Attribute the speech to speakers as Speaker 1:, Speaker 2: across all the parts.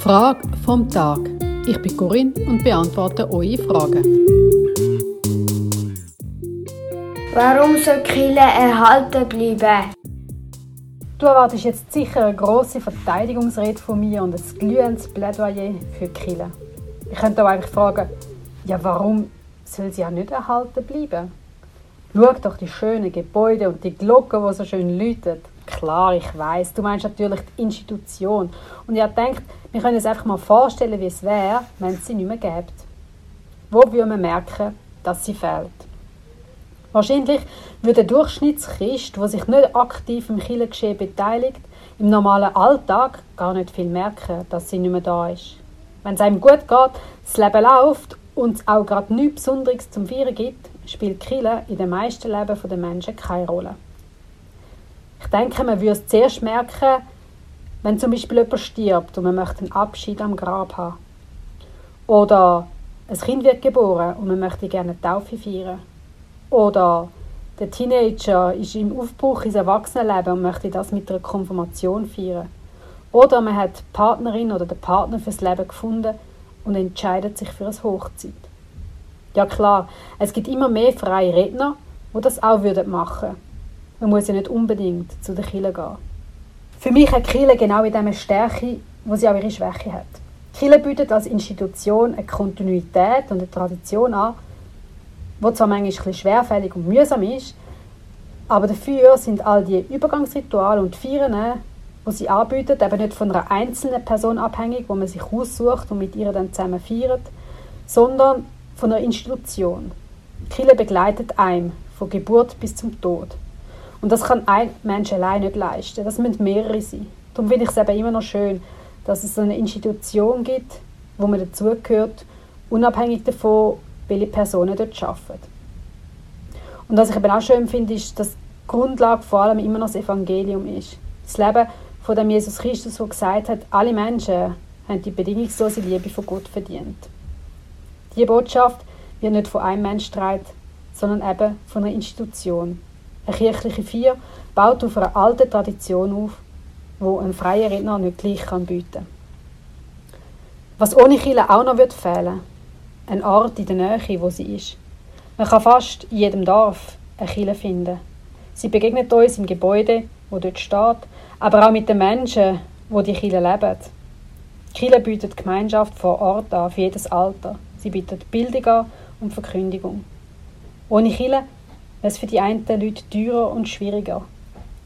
Speaker 1: Frage vom Tag. Ich bin Corinne und beantworte eure Fragen.
Speaker 2: Warum soll Kille erhalten bleiben?
Speaker 1: Du erwartest jetzt sicher eine grosse Verteidigungsrede von mir und ein glühendes Plädoyer für Kille. Ich könnte auch einfach fragen, ja warum soll sie ja nicht erhalten bleiben? Schau doch die schönen Gebäude und die Glocken, die so schön läuten. Klar, ich weiß, du meinst natürlich die Institution. Und ich denkt, wir können uns einfach mal vorstellen, wie es wäre, wenn es sie nicht mehr gäbe. Wo würde man merken, dass sie fehlt? Wahrscheinlich würde der Durchschnittschrist, der sich nicht aktiv im Kirchengeschehen beteiligt, im normalen Alltag gar nicht viel merken, dass sie nicht mehr da ist. Wenn es einem gut geht, das Leben läuft und es auch gerade nichts Besonderes zum Feiern gibt, spielt Kille in den meisten Leben der Menschen keine Rolle. Ich denke, man würde es zuerst merken, wenn zum Beispiel jemand stirbt und man möchte einen Abschied am Grab haben. Oder ein Kind wird geboren und man möchte gerne eine Taufe feiern. Oder der Teenager ist im Aufbruch ins Erwachsenenleben und möchte das mit einer Konfirmation feiern. Oder man hat die Partnerin oder den Partner fürs Leben gefunden und entscheidet sich für eine Hochzeit. Ja klar, es gibt immer mehr freie Redner, die das auch würden machen Man muss ja nicht unbedingt zu der Kille gehen. Für mich hat Kille genau in dieser Stärke, wo sie auch ihre Schwäche hat. Kille bietet als Institution eine Kontinuität und eine Tradition an, die zwar manchmal schwerfällig und mühsam ist, aber dafür sind all die Übergangsrituale und Feiern, die sie anbietet, eben nicht von einer einzelnen Person abhängig, wo man sich aussucht und mit ihr dann zusammen feiert, sondern von einer Institution. Kille begleitet einem von Geburt bis zum Tod. Und das kann ein Mensch allein nicht leisten. Das müssen mehrere sein. Darum finde ich es eben immer noch schön, dass es eine Institution gibt, wo man dazugehört, unabhängig davon, welche Personen dort arbeiten. Und was ich eben auch schön finde, ist, dass die Grundlage vor allem immer noch das Evangelium ist. Das Leben von dem Jesus Christus, der gesagt hat, alle Menschen haben die bedingungslose Liebe von Gott verdient. Die Botschaft wird nicht von einem Menschen getragen, sondern eben von einer Institution. Eine kirchliche Vier baut auf einer alten Tradition auf, wo ein freier Redner nicht gleich kann bieten Was ohne Kirche auch noch wird fehlen ein Ort in der Nähe, wo sie ist. Man kann fast in jedem Dorf eine Kille finden. Sie begegnet uns im Gebäude, wo dort steht, aber auch mit den Menschen, wo die Kille leben. Die Kille bietet Gemeinschaft vor Ort an, für jedes Alter. Sie bietet Bildung an und Verkündigung. Ohne wäre es für die einen Leute teurer und schwieriger.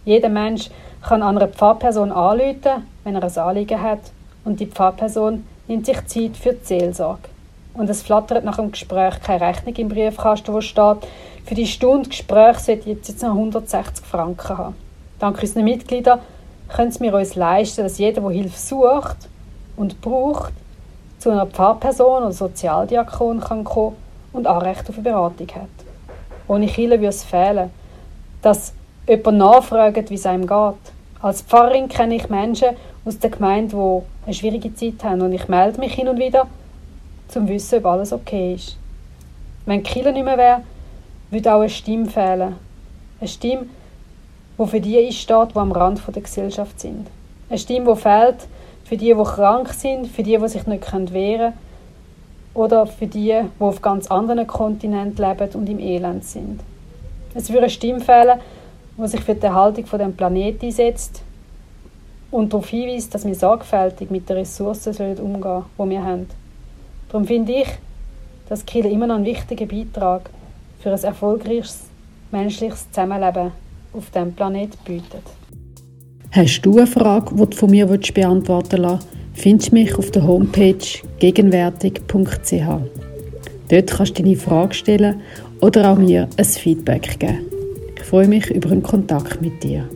Speaker 1: Jeder Mensch kann an einer Pfarrperson anrufen, wenn er ein Anliegen hat, und die Pfarrperson nimmt sich Zeit für die Seelsorge und es flattert nach dem Gespräch keine Rechnung im Briefkasten, wo steht, für die Stunde Gespräch sollte ich jetzt noch 160 Franken haben. Dank unseren Mitgliedern können wir uns leisten, dass jeder, der Hilfe sucht und braucht, zu einer Pfarrperson oder Sozialdiakon kann kommen und Anrecht auf eine Beratung hat. Ohne Kirche würde es fehlen, dass jemand nachfragt, wie es einem geht. Als Pfarrerin kenne ich Menschen aus der Gemeinde, die eine schwierige Zeit haben und ich melde mich hin und wieder zum zu wissen, ob alles okay ist. Wenn Kille nicht mehr wäre, würde auch eine Stimme fehlen. Eine Stimme, die für die einsteht, die am Rand der Gesellschaft sind. Eine Stimme, die fehlt für die, die krank sind, für die, die sich nicht wehren können oder für die, die auf ganz anderen Kontinenten leben und im Elend sind. Es würde eine Stimme fehlen, die sich für die Erhaltung von dem Planeten einsetzt und darauf hinweist, dass wir sorgfältig mit den Ressourcen umgehen sollen, die wir haben. Darum finde ich, dass Kirche immer noch einen wichtigen Beitrag für ein erfolgreiches menschliches Zusammenleben auf diesem Planeten bietet.
Speaker 3: Hast du eine Frage, die du von mir beantworten willst, findest du mich auf der Homepage gegenwärtig.ch. Dort kannst du deine Frage stellen oder auch mir ein Feedback geben. Ich freue mich über einen Kontakt mit dir.